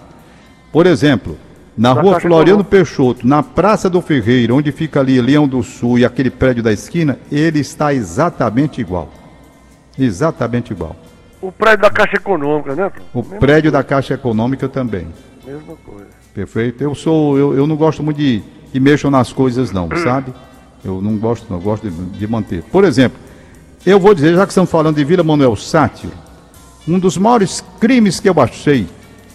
Por exemplo, Na Da rua Floriano. Peixoto, na Praça do Ferreiro, onde fica ali Leão do Sul e aquele prédio da esquina, ele está exatamente igual. Exatamente igual. O prédio da Caixa Econômica, né? O Mesma prédio da Caixa Econômica também. coisa, Mesma coisa. Perfeito? Eu sou, eu, eu não gosto muito de, de mexer nas coisas, não, sabe? Eu não gosto, não, eu gosto de, de manter. Por exemplo, eu vou dizer, já que estamos falando de Vila Manuel Sátiro, um dos maiores crimes que eu achei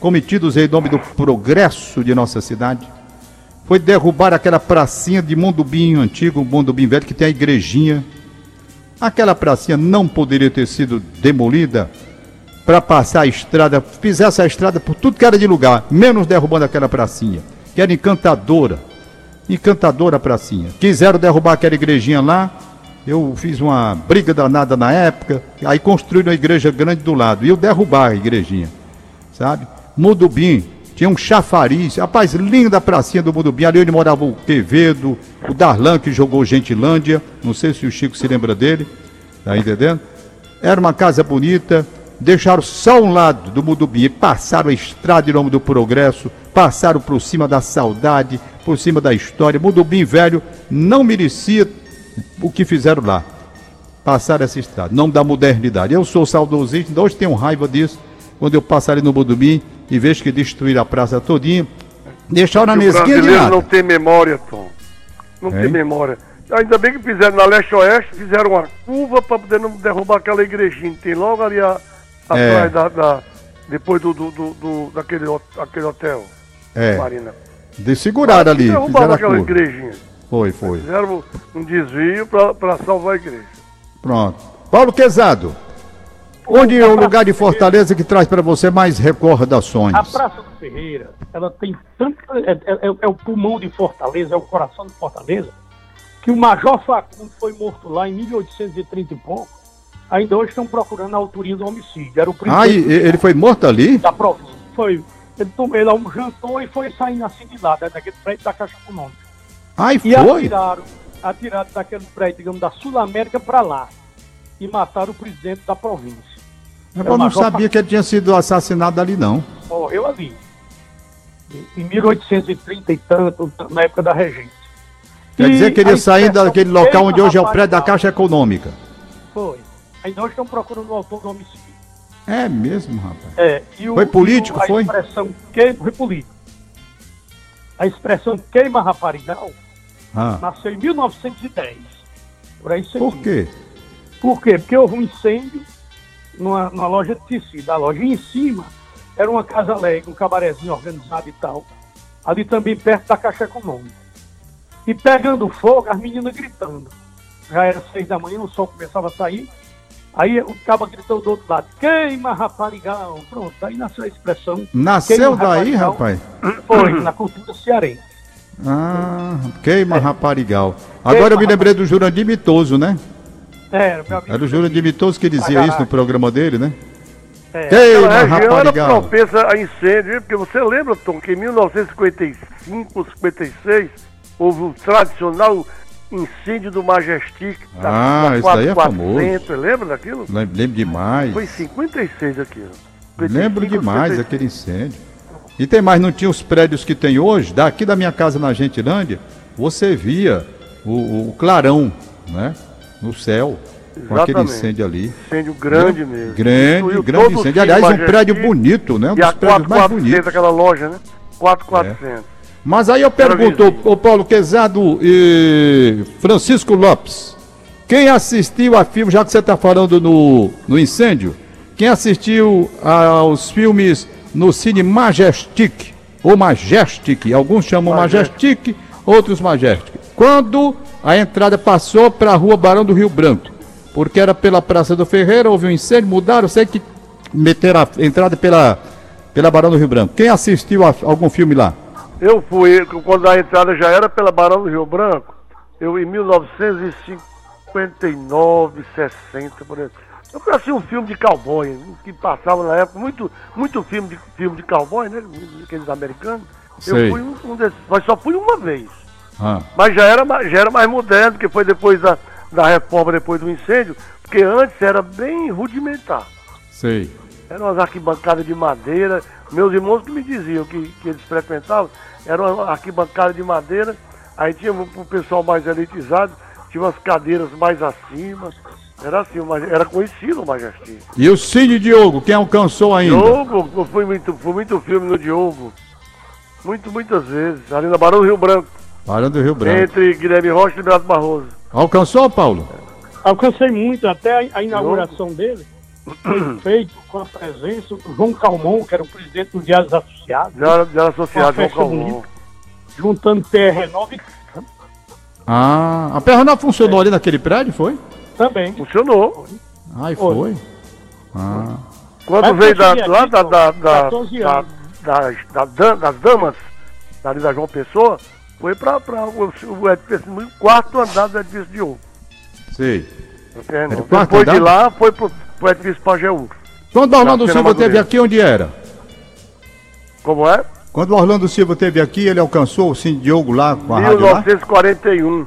cometidos em nome do progresso de nossa cidade foi derrubar aquela pracinha de Mondubinho antigo, Mondubinho velho, que tem a igrejinha. Aquela pracinha não poderia ter sido demolida para passar a estrada, fizesse a estrada por tudo que era de lugar, menos derrubando aquela pracinha, que era encantadora. Encantadora pracinha. Quiseram derrubar aquela igrejinha lá, eu fiz uma briga danada na época, aí construíram uma igreja grande do lado, e eu derrubar a igrejinha, sabe? Mudubim, tinha um chafariz, rapaz, linda a pracinha do Mudubim, ali onde morava o Quevedo, o Darlan que jogou Gentilândia, não sei se o Chico se lembra dele, tá entendendo? Era uma casa bonita, deixaram só um lado do Mudubim, e passaram a estrada em nome do progresso, passaram por cima da saudade, por cima da história. Mudubim velho não merecia o que fizeram lá. Passaram essa estrada, não da modernidade. Eu sou saudosista, hoje tenho raiva disso, quando eu passo ali no Mudubim e vejo que destruíram a praça todinha, deixaram na mesquinha de nada. não tem memória, Tom. Não tem Hein? memória. Ainda bem que fizeram na leste-oeste, fizeram uma curva para poder não derrubar aquela igrejinha. Tem logo ali a, É. atrás da, da- Depois do, do, do- do- daquele aquele hotel, É, Marina. de segurar ali, Derrubaram aquela curva. igrejinha. Foi, foi. Fizeram um desvio para salvar a igreja. Pronto. Paulo Quezado, onde é o lugar de Fortaleza que traz para você mais recordações? A Praça do Ferreira, ela tem tanto. É, é- é- é o pulmão de Fortaleza, é o coração de Fortaleza, que o Major Facundo foi morto lá em 1830 e pouco. Ainda hoje estão procurando a autoria do homicídio. Era o Ah, e- ele foi morto ali? da província. Foi. Ele, tomou, ele um jantou e foi saindo assim de lá, né, daquele prédio da Caixa Econômica. Ai, E foi? atiraram, atiraram daquele prédio, digamos, da Sul América para lá. E mataram o presidente da província. Eu É o não sabia que ele tinha sido assassinado ali, não. morreu ali. Em- Em 1830 e tanto, na época da regência. Quer E dizer que ele sair expressão daquele local onde hoje é o prédio da tal, Caixa Econômica. Foi. Ainda hoje estão procurando o autor do homicídio. É mesmo, rapaz. É, o- Foi político, o- a foi? expressão queima, foi político. A expressão queima raparigal Ah, nasceu em 1910. Por aí por quê? Por quê? Porque houve um incêndio numa, numa loja de tecido. A loja em cima era uma casa alegre, um cabarezinho organizado e tal. Ali também perto da Caixa Econômica. E pegando fogo, as meninas gritando. Já era seis da manhã, o sol começava a sair. Aí o cabo gritou do outro lado, queima raparigal. Pronto, aí nasceu a expressão. Nasceu queima daí, rapaz? Foi, na cultura cearense. Ah, queima raparigal. Agora eu me lembrei do Jurandir Mitoso, né? Era, meu amigo. Era o Jurandir Mitoso que dizia isso no programa dele, né? É. Queima Aquela região era propensa a incêndio, porque você lembra, Tom, que em 1955, 56, houve um tradicional incêndio do Majestic. Ah, isso daí é famoso. Lembra daquilo? Lem- Lembro demais. Foi em 56 aquilo. Lembro 55, demais 56. daquele incêndio. E tem mais, não tinha os prédios que tem hoje? Daqui da minha casa na Gentilândia, você via o, o clarão, né? No céu, com aquele incêndio ali. Incêndio grande mesmo. Grande, Destruiu grande o incêndio. Aliás, um Majestic prédio bonito, né? Um dos prédios mais 4400, bonitos. aquela loja, né? 4400. Mas aí eu pergunto, ô Paulo Quezado e Francisco Lopes, quem assistiu a filme, já que você está falando no, no incêndio, quem assistiu aos filmes no Cine Majestic, ou Majestic, alguns chamam Majestic, outros Majestic. Quando a entrada passou para a rua Barão do Rio Branco, porque era pela Praça do Ferreira, houve um incêndio, mudaram, sei que meteram a entrada pela, pela Barão do Rio Branco. Quem assistiu a algum filme lá? Eu fui, quando a entrada já era pela Barão do Rio Branco, eu em 1959, 60, por exemplo. Eu conheci um filme de cowboy, que passava na época, muito, muito filme de, filme de cowboy, né? Aqueles americanos. Sei. Eu fui um, um desses, mas só fui uma vez. Ah. Mas já era, já era mais moderno, porque foi depois da, da reforma, depois do incêndio, porque antes era bem rudimentar. Sei. Eram umas arquibancadas de madeira. Meus irmãos que me diziam que, que eles frequentavam, eram uma arquibancada de madeira. Aí tinha o pessoal mais elitizado, tinha umas cadeiras mais acima. Era assim, era conhecido o. E o Cid Diogo, quem alcançou ainda? Diogo, eu fui muito, fui muito filme no Diogo. Muito, muitas vezes. Ali na Barão do Rio Branco. Barão do Rio Branco. Entre Guilherme Rocha e Liberado Barroso. Alcançou, Paulo? Alcancei muito, até a, inauguração dele foi feito com a presença do João Calmon, que era o presidente do Diário dos Associados, Já era, já era associado Uma ao festa Calvão. bonita. juntando TR9 e Ah, a perna não funcionou ali naquele prédio, foi? também. Funcionou. Ai, Foi. foi. Ah, Quando Mas veio da, lá aqui, da, da, da, 14 da- das damas, ali da João Pessoa, foi para o, o edifício, quarto andar do edifício de ouro. sei. O quarto Depois de andar? lá, foi pro, pro edifício Pajeú. Quando o Orlando Silva Madureira. teve aqui, onde era? Como é? Quando o Orlando Silva teve aqui, ele alcançou o Cid Diogo lá com a rádio lá? 1941,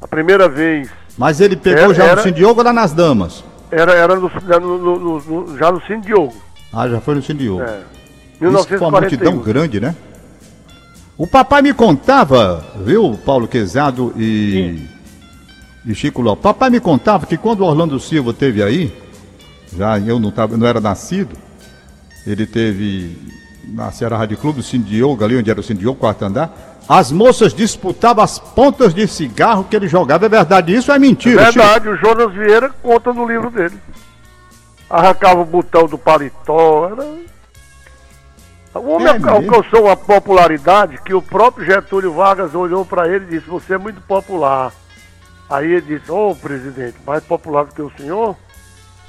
a primeira vez. Mas ele pegou Era- já era- no Cid Diogo ou lá nas damas? Era, era no, no- no- no- já no Cine Diogo. Ah, já foi no Cid Diogo. É. Isso foi uma multidão 1941. grande, né? O papai me contava, viu, Paulo Quezado e, e Chico Lopes. Papai me contava que quando o Orlando Silva teve aí, já eu não, tava, não era nascido, ele teve na Ceará Rádio Clube, o Cine Diogo, ali onde era o Cine Diogo, quarto andar, as moças disputavam as pontas de cigarro que ele jogava. É verdade isso ou é mentira? Chico? Verdade, o Jonas Vieira conta no livro dele. Arrancava o botão do paletó. Era... O homem É alcançou uma popularidade que o próprio Getúlio Vargas olhou para ele e disse: Você é muito popular. Aí ele disse: Ô presidente, mais popular do que o senhor?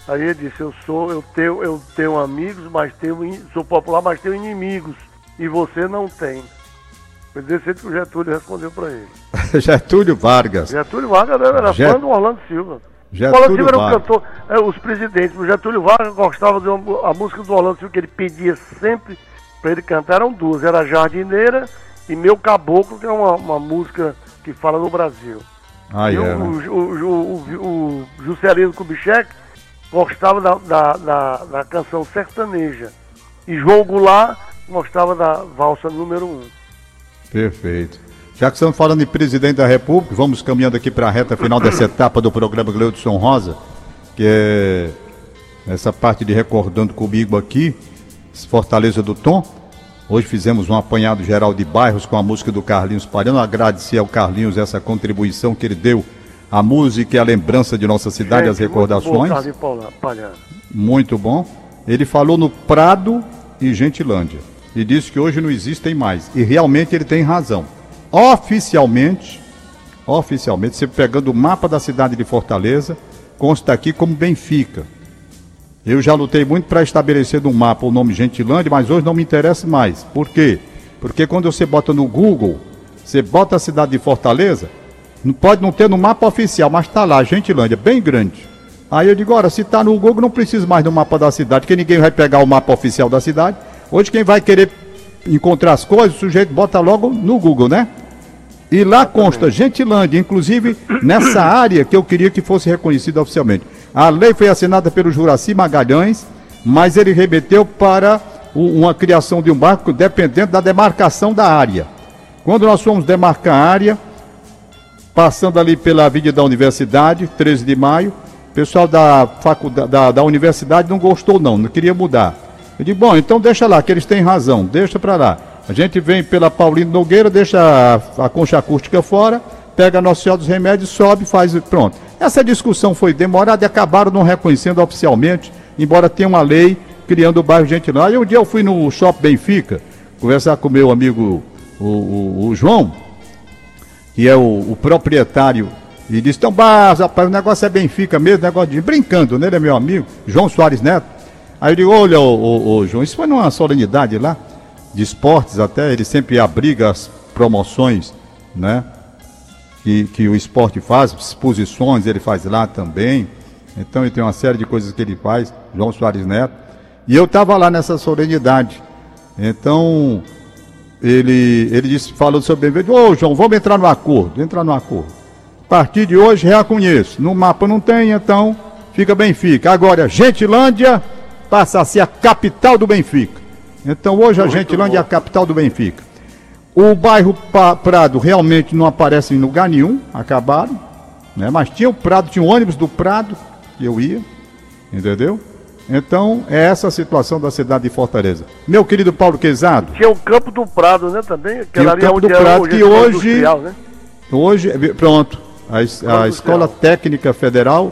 Aí ele disse: Eu sou, eu tenho, eu tenho amigos, mas tenho, sou popular, mas tenho inimigos. E você não tem. Foi desse jeito que o Getúlio respondeu para ele. Getúlio Vargas. Getúlio Vargas era, Get- fã do Orlando Silva. Getúlio o Orlando Silva era um Vargas. cantor, é, os presidentes. O Getúlio Vargas gostava de uma, a música do Orlando Silva que ele pedia sempre para ele cantar. Eram duas, era Jardineira e Meu Caboclo, que é uma, uma música que fala no Brasil. Ah, e é, o, né? o, o, o, Juscelino Kubitschek gostava da, da, da, da canção sertaneja. E João Goulart gostava da valsa número um. Perfeito. Já que estamos falando em presidente da República, vamos caminhando aqui para a reta final dessa etapa do programa Gleudson Rosa, que é essa parte de recordando comigo aqui, Fortaleza do Tom. Hoje fizemos um apanhado geral de bairros com a música do Carlinhos Palhano. Agradecer ao Carlinhos essa contribuição que ele deu à música e à lembrança de nossa cidade, as Gente, muito bom, recordações. Paula- Palhano. Muito bom. Ele falou no Prado e Gentilândia. E disse que hoje não existem mais. E realmente ele tem razão. Oficialmente, oficialmente, você pegando o mapa da cidade de Fortaleza, consta aqui como Benfica. Eu já lutei muito para estabelecer no mapa o nome Gentilândia, mas hoje não me interessa mais. Por quê? Porque quando você bota no Google, você bota a cidade de Fortaleza, não pode não ter no mapa oficial, mas está lá, Gentilândia, bem grande. Aí eu digo, ora, se está no Google, não precisa mais do mapa da cidade, porque ninguém vai pegar o mapa oficial da cidade. Hoje quem vai querer encontrar as coisas, o sujeito bota logo no Google, né? E lá consta Gentilândia, inclusive nessa área que eu queria que fosse reconhecida oficialmente. A lei foi assinada pelo Juraci Magalhães, mas ele remeteu para uma criação de um barco dependendo da demarcação da área. Quando nós fomos demarcar a área, passando ali pela Avenida da Universidade, 13 de maio, o pessoal da, faculdade, da, da universidade não gostou não, não queria mudar. Eu digo, bom, então deixa lá, que eles têm razão, deixa para lá. A gente vem pela Paulino Nogueira, deixa a, a concha acústica fora, pega a Nossa Senhora dos Remédios, sobe, faz, pronto. Essa discussão foi demorada e acabaram não reconhecendo oficialmente, embora tenha uma lei criando o bairro Gentilândia. Aí um dia eu fui no Shopping Benfica, conversar com meu amigo o, o- o João, que é o, o proprietário, e disse, então, bah, rapaz, o negócio é Benfica mesmo, negócio de brincando, né? Ele é meu amigo, João Soares Neto. Aí digo, olha, ô, João, isso foi numa solenidade lá, de esportes até, ele sempre abriga as promoções, né? Que, que o esporte faz, exposições ele faz lá também. Então ele tem uma série de coisas que ele faz, João Soares Neto. E eu estava lá nessa solenidade. Então, ele, ele disse, falou sobre bem ô João, vamos entrar no acordo, entrar no acordo. A partir de hoje reconheço. No mapa não tem, então fica bem fica. Agora, Gentilândia passa a ser a capital do Benfica. Então hoje a Gentilândia é a capital do Benfica. O bairro Prado realmente não aparece em lugar nenhum, acabaram. Né? Mas tinha o Prado, tinha o ônibus do Prado, que eu ia, entendeu? Então é essa a situação da cidade de Fortaleza. Meu querido Paulo Quezado, Tinha o Campo do Prado, né, também? Tinha Aquela o Campo do era Prado, que hoje- né? hoje, pronto, a, a Escola? Técnica Federal,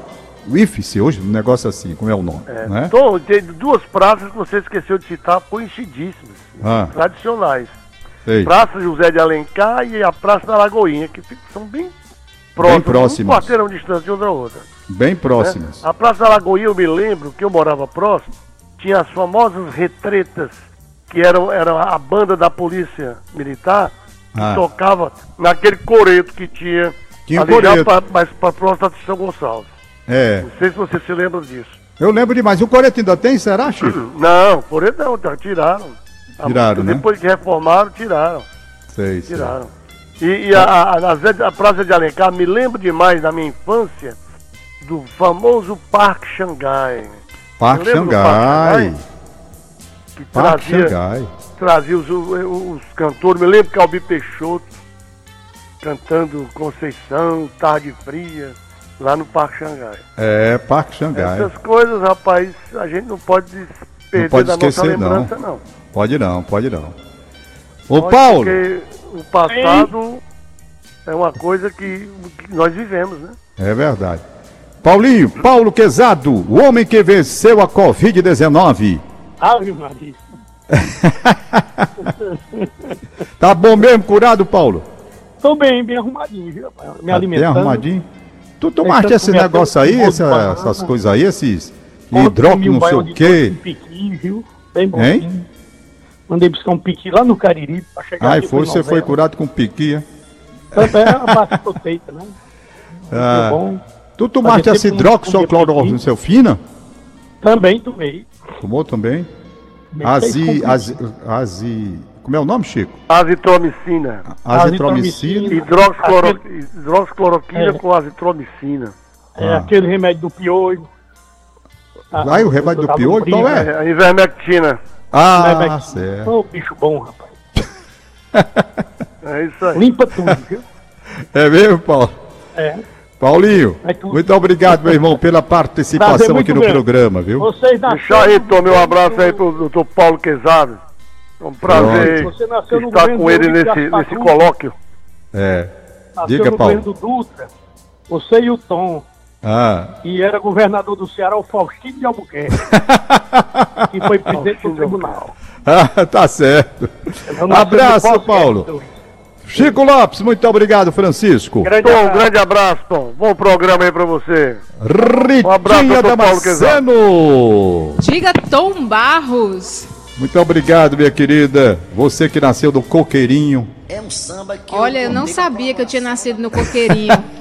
o IFES, hoje, um negócio assim, como é o nome, né? Então, tem duas praças que você esqueceu de citar, conhecidíssimas, Ah, tradicionais. Sei. Praça José de Alencar e a Praça da Lagoinha, que são bem próximas, próximas. um quarteirão de distância de uma da outra. Bem né? próximas. A Praça da Lagoinha, eu me lembro que eu morava próximo, tinha as famosas retretas, que eram, era a banda da polícia militar, que Ah. tocava naquele coreto que tinha, Tinha ali já coreto. pra, mais para da São Gonçalves. É, Não sei se você se lembra disso. eu lembro demais. O Coreto ainda tem, será, Chico? Não, coreto não, tá, tiraram. Tiraram, né? Depois que reformaram, tiraram. Sei, sei. Tiraram. E, e a, a, a Praça de Alencar me lembro demais da minha infância do famoso Parque Xangai. Parque Xangai. Que Parque trazia, Xangai. trazia os, os cantores. Me lembro que Albi Peixoto cantando Conceição, Tarde Fria, lá no Parque Xangai. É, Parque Xangai. Essas coisas, rapaz, a gente não pode perder pode da nossa esquecer, não. lembrança, não. Pode não, pode não. Ô, Pode, Paulo, Porque o passado é uma coisa que, que nós vivemos, né? é verdade. Paulinho, Paulo Quezado, o homem que venceu a Covid-19. Ave Maria. Tá bom mesmo, curado, Paulo? Tô bem, bem arrumadinho, viu, rapaz? Me Tá bem alimentando. arrumadinho? Tu tomaste esse negócio aí, essa- essas coisas aí, esses Ontem um não sei o quê. com piqui, viu? Bem bonzinho. Mandei buscar um piqui lá no Cariri pra chegar Ai, foi, você foi curado com piquinha. Também é uma batata feita, né? Ah, Muito bom. tu tomaste essa tempo que eu não comia hidroxoclorosilfina? Também tomei. Tomou também? Azi, azi, azi, como é o nome, Chico? Azitromicina. Azitromicina. Hidroxicloro... Hidroxicloroquina É. com azitromicina. É Ah. aquele remédio do piolho. Ah, Aí o remédio do piolho, qual é? É, a ivermectina. Ah, remédio- certo. Ô, bicho bom, rapaz. É isso aí. Limpa tudo, viu? É mesmo, Paulo? É. Paulinho, É muito obrigado, meu irmão, pela participação aqui no grande. programa, viu? Vocês nasceram... Deixa aí, Tom, meu abraço aí pro doutor Paulo Quezado. É um prazer Você nasceu no estar com ele nesse, Gaspar nesse colóquio. É. Nasceu Diga, no Paulo. governo do Dutra. Você e o Tom. Ah, E era governador do Ceará, o Faustino de Albuquerque. que foi presidente do tribunal. ah, tá certo. Eu Abraço, Paulo. Chico Lopes, muito obrigado, Francisco. Grande Tom, um abraço. grande abraço, Tom. Bom programa aí pra você. Um abraço, Ritinha Paulo Damasceno. Diga Tom Barros. Muito obrigado, minha querida. Você que nasceu do coqueirinho. É um samba que Olha, eu não tomei sabia que eu tinha nascido no coqueirinho.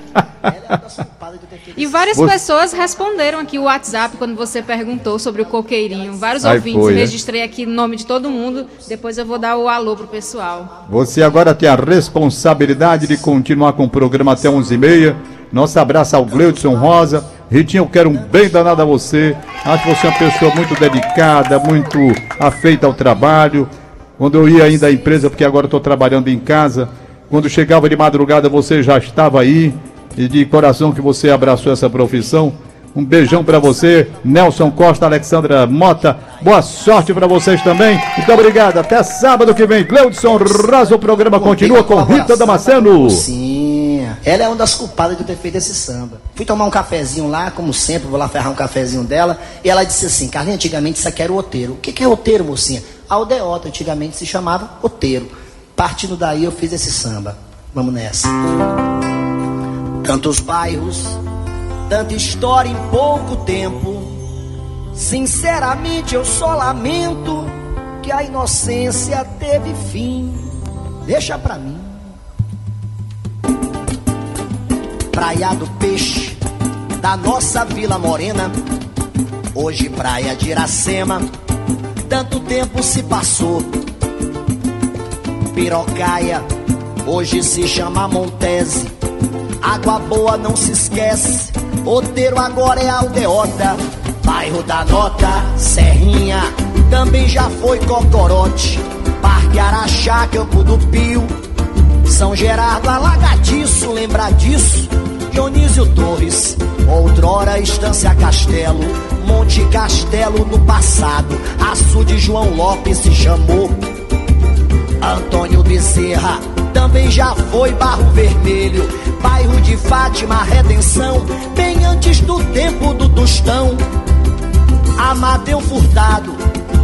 É E várias Você- pessoas responderam aqui o WhatsApp quando você perguntou sobre o coqueirinho. Vários Aí ouvintes, foi, né? registrei aqui o nome de todo mundo. Depois eu vou dar o alô pro pessoal. Você agora tem a responsabilidade de continuar com o programa até 11h30. Nosso abraço ao Gleudson Rosa. Ritinho, eu quero um bem danado a você. Acho você uma pessoa muito dedicada, muito afeita ao trabalho. Quando eu ia ainda à empresa, porque agora estou trabalhando em casa, quando chegava de madrugada você já estava aí. E de coração que você abraçou essa profissão. Um beijão para você, Nelson Costa, Alexandra Mota. Boa sorte para vocês também. Muito obrigado. Até sábado que vem. Gleudson Rosa, o programa continua com Rita Damasceno. Sim. Ela é uma das culpadas de eu ter feito esse samba. Fui tomar um cafezinho lá, como sempre, vou lá ferrar um cafezinho dela. E ela disse assim: Carlinhos, antigamente isso aqui era o oteiro. O que, que é oteiro, mocinha? Aldeota, antigamente se chamava oteiro. Partindo daí eu fiz esse samba. Vamos nessa. Tantos bairros, tanta história em pouco tempo. Sinceramente eu só lamento que a inocência teve fim. Deixa pra mim. Praia do Peixe, da nossa Vila Morena. Hoje praia de Iracema, tanto tempo se passou. Pirocaia, hoje se chama Montese. Água boa não se esquece, Oteiro agora é aldeota. bairro da Nota, Serrinha, também já foi Cocorote, Parque Araxá, Campo do Pio, São Gerardo, Alagadiço, lembra disso? Dionísio Torres, outrora Estância Castelo, Monte Castelo no passado, açude João Lopes se chamou. Antônio Bezerra também já foi Barro Vermelho, bairro de Fátima, Redenção, bem antes do tempo do Tostão. Amadeu Furtado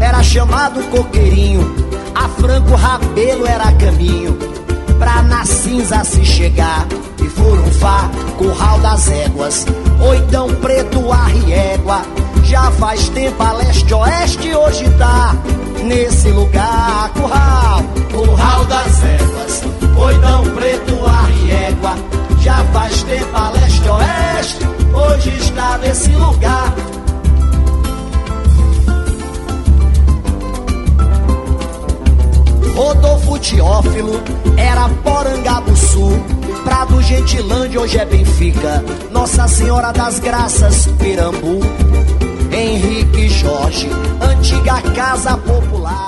era chamado Coqueirinho, a Franco Rabelo era caminho pra na cinza se chegar. E Furunfá, Curral das Éguas, Oitão Preto, Arriégua. Já faz tempo a leste-oeste, hoje tá nesse lugar. Curral, Curral das Éguas, Oitão Preto, Arriégua. Já faz tempo a leste-oeste, hoje está nesse lugar. Rodolfo Teófilo era Porangabuçu, Prado Gentilândia, hoje é Benfica, Nossa Senhora das Graças, Pirambu, Henrique Jorge, antiga Casa Popular.